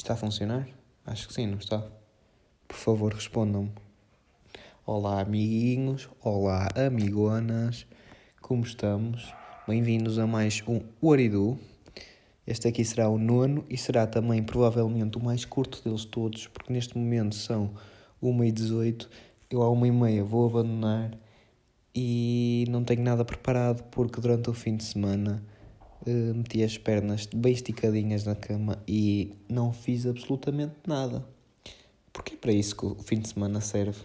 Está a funcionar? Acho que sim, não está? Por favor, respondam-me. Olá, amiguinhos. Olá, amigonas. Como estamos? Bem-vindos a mais um Oridu. Este aqui será o nono e será também provavelmente o mais curto deles todos, porque neste momento são 1h18. Eu à 1h30 vou abandonar e não tenho nada preparado porque durante o fim de semana uh, meti as pernas bem esticadinhas na cama e não fiz absolutamente nada. Porque é para isso que o fim de semana serve.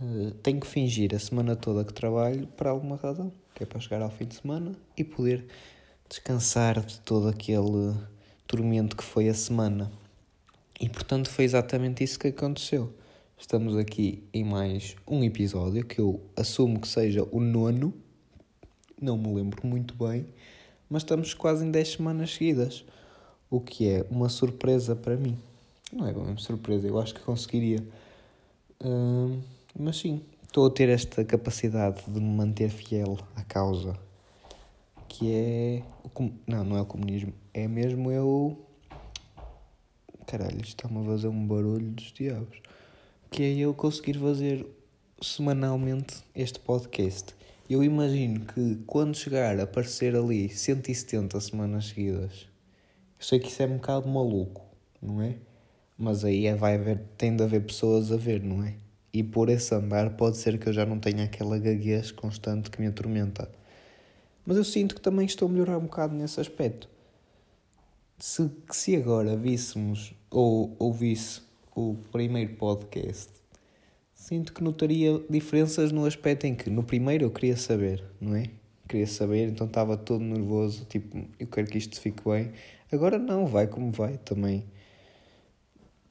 Uh, tenho que fingir a semana toda que trabalho por alguma razão, que é para chegar ao fim de semana e poder descansar de todo aquele tormento que foi a semana. E portanto foi exatamente isso que aconteceu. Estamos aqui em mais um episódio que eu assumo que seja o nono, não me lembro muito bem, mas estamos quase em 10 semanas seguidas, o que é uma surpresa para mim. Não é uma surpresa, eu acho que conseguiria. Uh, mas sim, estou a ter esta capacidade de me manter fiel à causa, que é. O. Não, não é o comunismo, é mesmo eu. Caralho, está-me a fazer um barulho dos diabos que é eu conseguir fazer semanalmente este podcast. Eu imagino que quando chegar a aparecer ali 170 semanas seguidas, eu sei que isso é um bocado maluco, não é? Mas aí é, vai haver, tem de haver pessoas a ver, não é? E por esse andar pode ser que eu já não tenha aquela gaguez constante que me atormenta. Mas eu sinto que também estou a melhorar um bocado nesse aspecto. Se, se agora víssemos ou ouvisse o primeiro podcast, sinto que notaria diferenças no aspecto em que no primeiro eu queria saber, não é? Queria saber, então estava todo nervoso, tipo, eu quero que isto fique bem. Agora não, vai como vai também.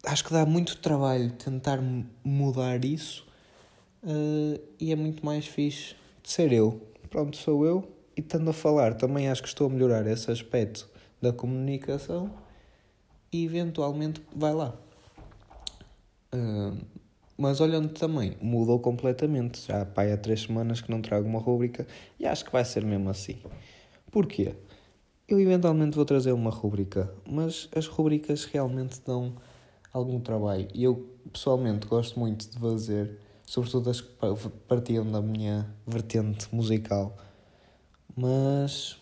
Acho que dá muito trabalho tentar mudar isso uh, e é muito mais fixe de ser eu. Pronto, sou eu e estando a falar também acho que estou a melhorar esse aspecto da comunicação e eventualmente vai lá. Uh, mas olhando também, mudou completamente. Já pai, há três semanas que não trago uma rúbrica e acho que vai ser mesmo assim. Porquê? Eu eventualmente vou trazer uma rúbrica, mas as rúbricas realmente dão algum trabalho. E eu pessoalmente gosto muito de fazer, sobretudo as que partiam da minha vertente musical. Mas,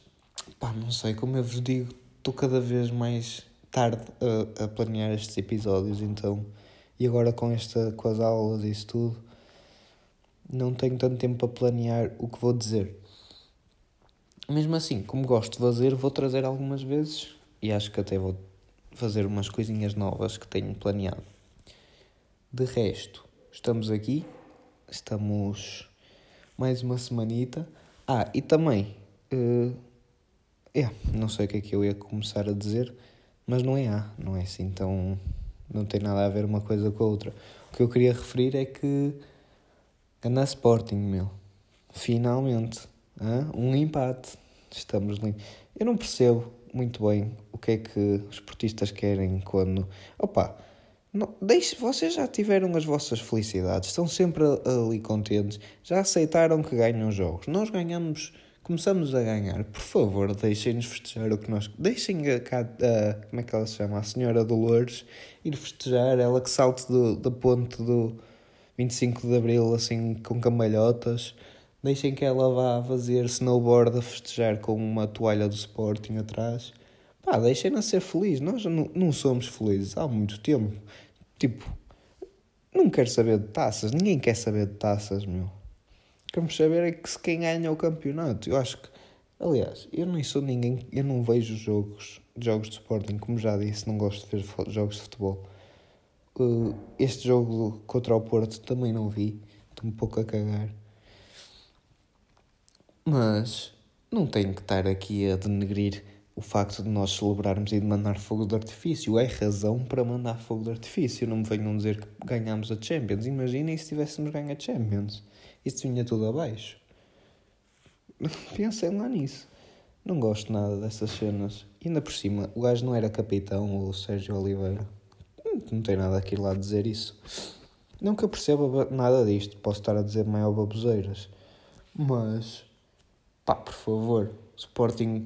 pá, não sei, como eu vos digo, estou cada vez mais tarde a, a planear estes episódios, então e agora com, esta, com as aulas e isso tudo, não tenho tanto tempo para planear o que vou dizer. Mesmo assim, como gosto de fazer, vou trazer algumas vezes e acho que até vou fazer umas coisinhas novas que tenho planeado. De resto, estamos aqui, estamos mais uma semanita. Ah, e também, uh, não sei o que é que eu ia começar a dizer, mas não é A, não é assim tão não tem nada a ver uma coisa com a outra. O que eu queria referir é que anda Sporting, meu. Finalmente. Um empate. Estamos limpos. Eu não percebo muito bem o que é que os esportistas querem quando. Opa! Não, deixe, vocês já tiveram as vossas felicidades, estão sempre ali contentes, já aceitaram que ganham jogos. Nós ganhamos começamos a ganhar, por favor, deixem-nos festejar o que nós. Deixem a, a, como é que ela se chama? A Senhora Dolores ir festejar, ela que salte do, da ponte do 25 de Abril assim com cambalhotas. Deixem que ela vá fazer snowboard a festejar com uma toalha do Sporting atrás. Pá, deixem-na ser feliz. Nós não, não somos felizes há muito tempo. Tipo, não quero saber de taças. Ninguém quer saber de taças, meu. Queremos saber é que se quem ganha o campeonato. Eu acho que, aliás, eu nem sou ninguém, eu não vejo jogos, jogos de Sporting, como já disse, não gosto de ver jogos de futebol. Uh, este jogo contra o Porto também não vi, estou um pouco a cagar. Mas não tenho que estar aqui a denegrir o facto de nós celebrarmos e de mandar fogo de artifício. É razão para mandar fogo de artifício. Não me venham dizer que ganhamos a Champions. Imaginem se tivéssemos ganho a Champions isso vinha tudo abaixo. Pensem lá nisso. Não gosto nada dessas cenas. E ainda por cima, o gajo não era capitão, o Sérgio Oliveira. Não tem nada aqui lá a dizer isso. Não que eu perceba nada disto, posso estar a dizer maior baboseiras. Mas, pá, por favor, Sporting,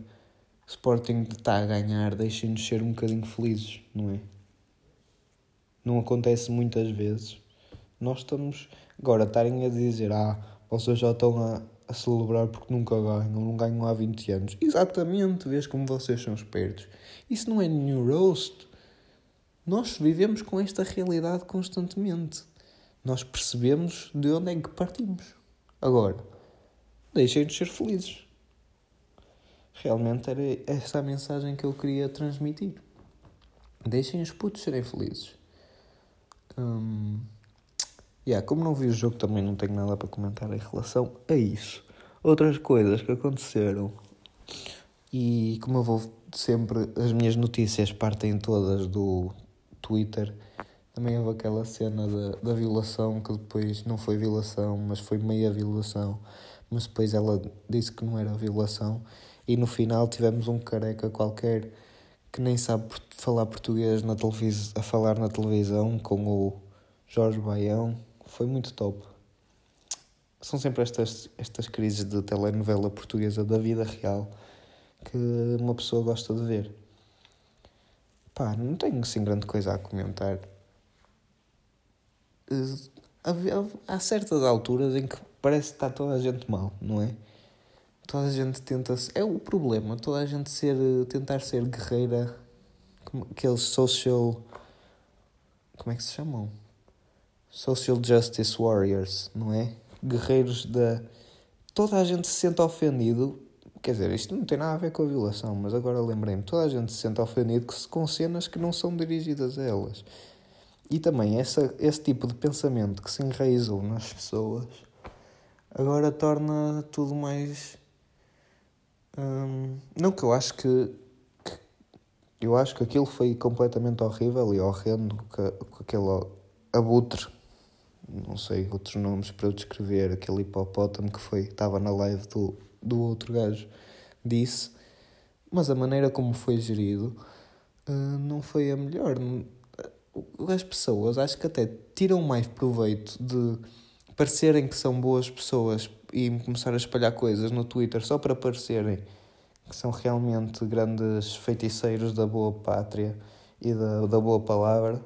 Sporting está a ganhar, deixem-nos ser um bocadinho felizes, não é? não acontece muitas vezes. Nós estamos agora estarem a dizer, ah, vocês já estão a, a celebrar porque nunca ganham, não ganham há 20 anos. Exatamente, vês como vocês são espertos. Isso não é new roast. Nós vivemos com esta realidade constantemente. Nós percebemos de onde é que partimos. Agora, deixem-nos ser felizes. Realmente era essa a mensagem que eu queria transmitir. Deixem os putos serem felizes. Hum, yeah, como não vi o jogo, também não tenho nada para comentar em relação a isso. Outras coisas que aconteceram. E como eu vou sempre, as minhas notícias partem todas do Twitter. Também houve aquela cena da, da violação que depois não foi violação, mas foi meia violação. Mas depois ela disse que não era violação. E no final tivemos um careca qualquer que nem sabe falar português na televisão, a falar na televisão com o Jorge Baião. Foi muito top. São sempre estas, estas crises de telenovela portuguesa da vida real que uma pessoa gosta de ver. Pá, não tenho assim grande coisa a comentar. Há certas alturas em que parece que está toda a gente mal, não é? Toda a gente tenta. É o problema, toda a gente ser, tentar ser guerreira, aqueles social. Como é que se chamam? Social Justice Warriors, não é? Guerreiros da. Toda a gente se sente ofendido Quer dizer, isto não tem nada a ver com a violação, mas agora lembrei-me, toda a gente se sente ofendido com cenas que não são dirigidas a elas. E também essa, esse tipo de pensamento que se enraizou nas pessoas agora torna tudo mais. Hum, não que eu acho que, que, Eu acho que aquilo foi completamente horrível e horrendo, que aquele abutre, não sei outros nomes para eu descrever, aquele hipopótamo que foi, estava na live do do outro gajo disse, mas a maneira como foi gerido uh, não foi a melhor. As pessoas acho que até tiram mais proveito de parecerem que são boas pessoas e começar a espalhar coisas no Twitter só para parecerem que são realmente grandes feiticeiros da boa pátria e da, da boa palavra,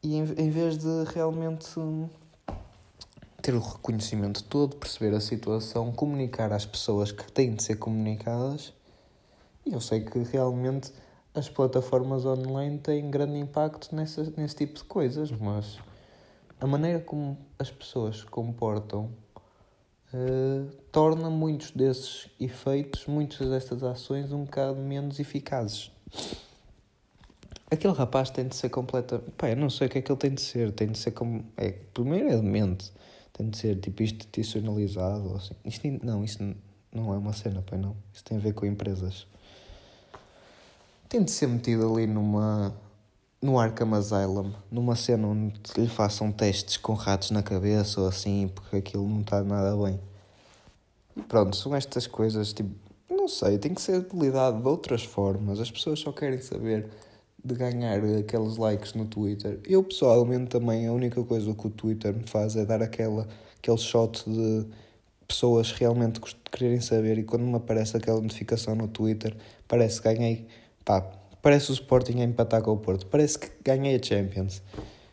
e em, em vez de realmente ter o reconhecimento todo, perceber a situação, comunicar às pessoas que têm de ser comunicadas. E eu sei que realmente as plataformas online têm grande impacto nessa, nesse tipo de coisas, mas a maneira como as pessoas se comportam uh, torna muitos desses efeitos, muitas destas ações um bocado menos eficazes. Aquele rapaz tem de ser completa. Pá, eu não sei o que é que ele tem de ser. Tem de ser como. É, primeiro é demente tem de ser tipo institucionalizado assim. Isto, não, isso não é uma cena, pai, não. Isso tem a ver com empresas. Tem de ser metido ali numa. no Arkham Asylum, numa cena onde lhe façam testes com ratos na cabeça ou assim, porque aquilo não está nada bem. E pronto, são estas coisas, tipo, não sei, tem que ser lidado de outras formas. As pessoas só querem saber de ganhar aqueles likes no Twitter. Eu pessoalmente também a única coisa que o Twitter me faz é dar aquela, aquele shot de pessoas realmente quererem saber e quando me aparece aquela notificação no Twitter parece que ganhei, pá, parece o Sporting a empatar com o Porto, parece que ganhei a Champions.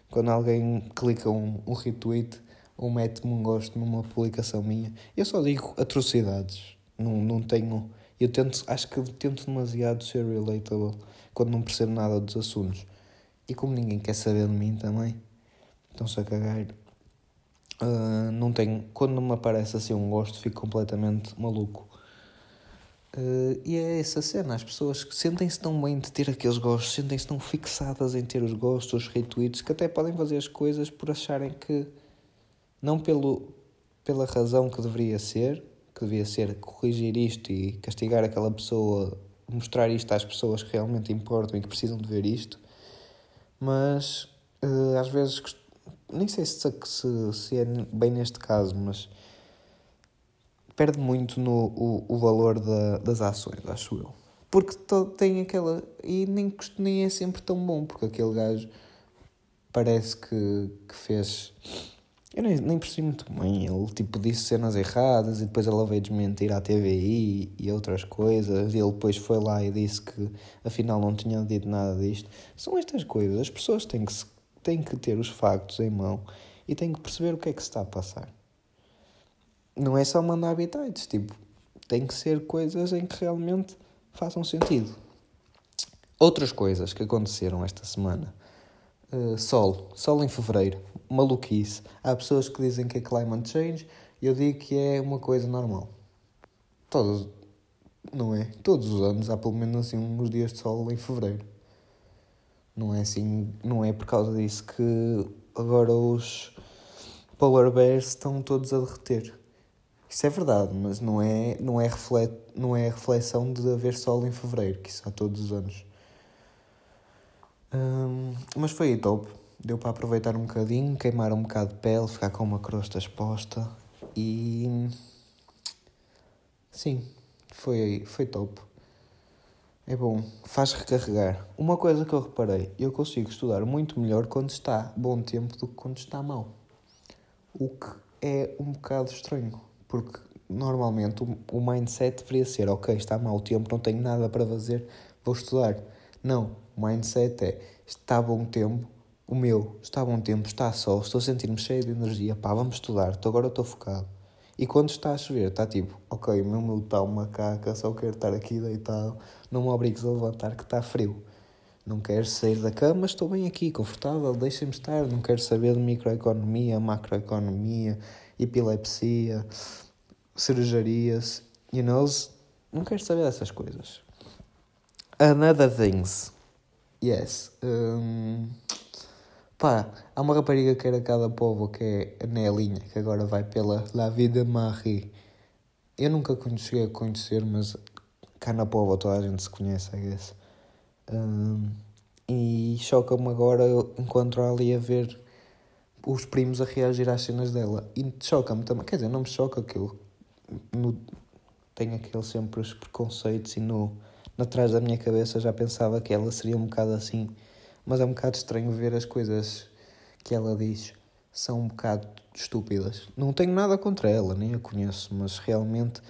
Quando alguém clica um, um retweet ou mete-me um gosto numa publicação minha, eu só digo atrocidades, não, não tenho, eu tento, acho que tento demasiado ser relatable quando não percebo nada dos assuntos. E como ninguém quer saber de mim também, estão-se a cagar. Uh, não tenho, quando me aparece assim um gosto, fico completamente maluco. Uh, e é essa cena, as pessoas que sentem-se tão bem de ter aqueles gostos, sentem-se tão fixadas em ter os gostos, os retweets, que até podem fazer as coisas por acharem que, não pelo, pela razão que deveria ser, que devia ser corrigir isto e castigar aquela pessoa mostrar isto às pessoas que realmente importam e que precisam de ver isto, mas uh, às vezes nem sei se, se, se, é bem neste caso, mas perde muito no o, o valor da, das ações, acho eu. Porque tem aquela. E nem, nem é sempre tão bom, porque aquele gajo parece que, que fez eu nem, nem percebi muito bem. Ele tipo disse cenas erradas e depois ela veio desmentir à TVI e outras coisas. E ele depois foi lá e disse que afinal não tinha dito nada disto. São estas coisas. As pessoas têm que tem que ter os factos em mão e tem que perceber o que é que se está a passar. Não é só mandar habitats, tipo, tem que ser coisas em que realmente façam sentido. Outras coisas que aconteceram esta semana. Uh, sol, sol em fevereiro, maluquice. Há pessoas que dizem que é climate change e eu digo que é uma coisa normal. Todos, não é? Todos os anos há pelo menos assim uns dias de sol em fevereiro. Não é assim, não é por causa disso que agora os polar bears estão todos a derreter. Isso é verdade, mas não é, não é, reflet, não é reflexão de haver sol em fevereiro, que isso há todos os anos. Hum, mas foi top. Deu para aproveitar um bocadinho, queimar um bocado de pele, ficar com uma crosta exposta e. Sim, foi, foi top. É bom, faz recarregar. Uma coisa que eu reparei, eu consigo estudar muito melhor quando está bom tempo do que quando está mau. O que é um bocado estranho, porque normalmente o mindset deveria ser: ok, está mau tempo, não tenho nada para fazer, vou estudar. Não, o mindset é: está bom tempo, o meu está bom tempo, está sol, estou a sentir-me cheio de energia, pá, vamos estudar, agora estou focado. E quando está a chover, está tipo, ok, o meu meu está uma caca, só quero estar aqui deitado, não me obrigues a levantar que está frio. Não quero sair da cama, estou bem aqui, confortável, deixem-me estar, não quero saber de microeconomia, macroeconomia, epilepsia, cirurgias, you know, não quero saber dessas coisas. Another things. Yes. Um, pá, há uma rapariga que era cada povo que é a Nelinha, que agora vai pela La Vida Marie. Eu nunca cheguei a conhecer, mas cá na povo toda a gente se conhece, I guess. Um, e choca-me agora encontrar ali a ver os primos a reagir às cenas dela. E choca-me também, quer dizer, não me choca que eu no, tenho aqueles sempre os preconceitos e no atrás da minha cabeça já pensava que ela seria um bocado assim, mas é um bocado estranho ver as coisas que ela diz são um bocado estúpidas. Não tenho nada contra ela, nem a conheço, mas realmente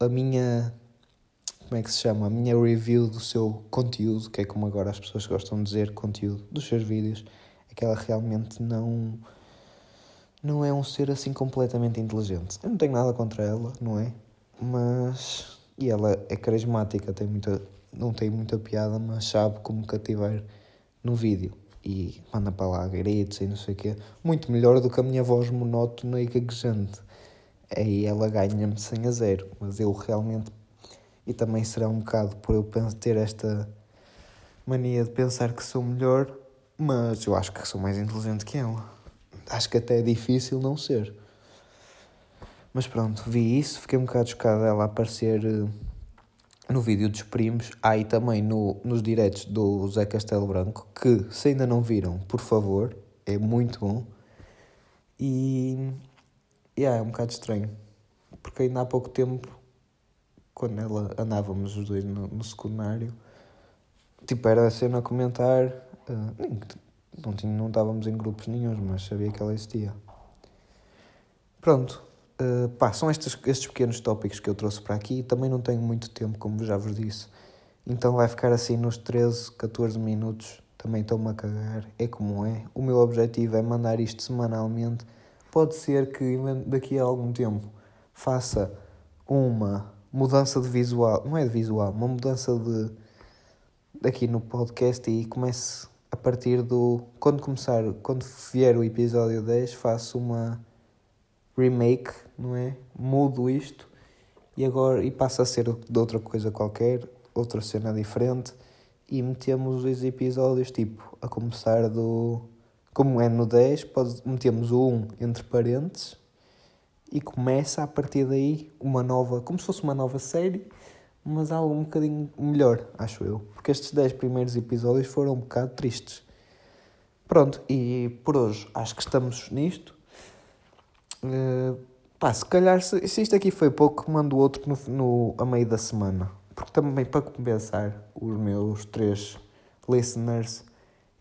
a minha como é que se chama? A minha review do seu conteúdo, que é como agora as pessoas gostam de dizer conteúdo dos seus vídeos, é que ela realmente não não é um ser assim completamente inteligente. Eu não tenho nada contra ela, não é? Mas e ela é carismática, tem muita, não tem muita piada, mas sabe como cativar no vídeo. E manda para lá gritos e não sei o quê. Muito melhor do que a minha voz monótona e gaguejante. Aí ela ganha-me 100 a 0. Mas eu realmente. E também será um bocado por eu ter esta mania de pensar que sou melhor, mas eu acho que sou mais inteligente que ela. Acho que até é difícil não ser. Mas pronto, vi isso, fiquei um bocado chocado ela aparecer uh, no vídeo dos primos. Ah, também no, nos diretos do Zé Castelo Branco, que se ainda não viram, por favor, é muito bom. E yeah, é um bocado estranho, porque ainda há pouco tempo, quando ela andávamos os dois no, no secundário, tipo, era a cena a comentar, uh, não, não estávamos em grupos nenhums, mas sabia que ela existia. Pronto, Uh, pá, são estes, estes pequenos tópicos que eu trouxe para aqui. Também não tenho muito tempo, como já vos disse. Então vai ficar assim nos 13, 14 minutos. Também estou-me a cagar. É como é. O meu objetivo é mandar isto semanalmente. Pode ser que daqui a algum tempo faça uma mudança de visual. Não é de visual, uma mudança de. Aqui no podcast e comece a partir do. Quando começar, quando vier o episódio 10, faço uma remake, não é? Mudo isto e agora e passa a ser de outra coisa qualquer, outra cena diferente e metemos os episódios tipo a começar do como é no 10, pode, metemos o 1 entre parênteses e começa a partir daí uma nova, como se fosse uma nova série, mas algo um bocadinho melhor, acho eu. Porque estes 10 primeiros episódios foram um bocado tristes. Pronto, e por hoje acho que estamos nisto. Uh, pá, se calhar, se, se isto aqui foi pouco, mando outro no, no, a meio da semana. Porque também para compensar os meus três listeners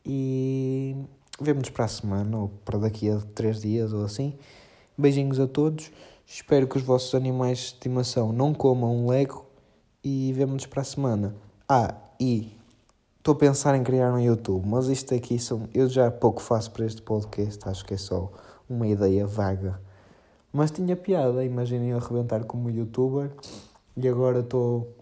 e vemo-nos para a semana ou para daqui a três dias ou assim. Beijinhos a todos. Espero que os vossos animais de estimação não comam um Lego e vemo-nos para a semana. Ah, e Estou a pensar em criar um YouTube, mas isto aqui são. Eu já pouco faço para este podcast, acho que é só uma ideia vaga. Mas tinha piada, imaginem eu arrebentar como youtuber e agora estou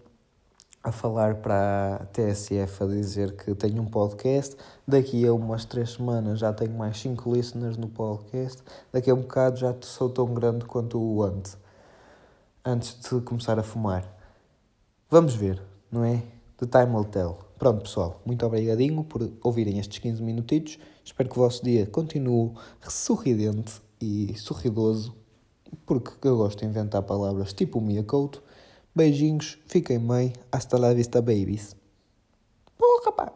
a falar para a TSF a dizer que tenho um podcast. Daqui a umas três semanas já tenho mais cinco listeners no podcast. Daqui a um bocado já sou tão grande quanto o antes, antes de começar a fumar. Vamos ver, não é? The time will tell. Pronto, pessoal, muito obrigadinho por ouvirem estes 15 minutitos. Espero que o vosso dia continue sorridente e sorridoso, porque eu gosto de inventar palavras tipo Mia Couto. Beijinhos, fiquem bem, hasta la vista, babies. Porra, pá!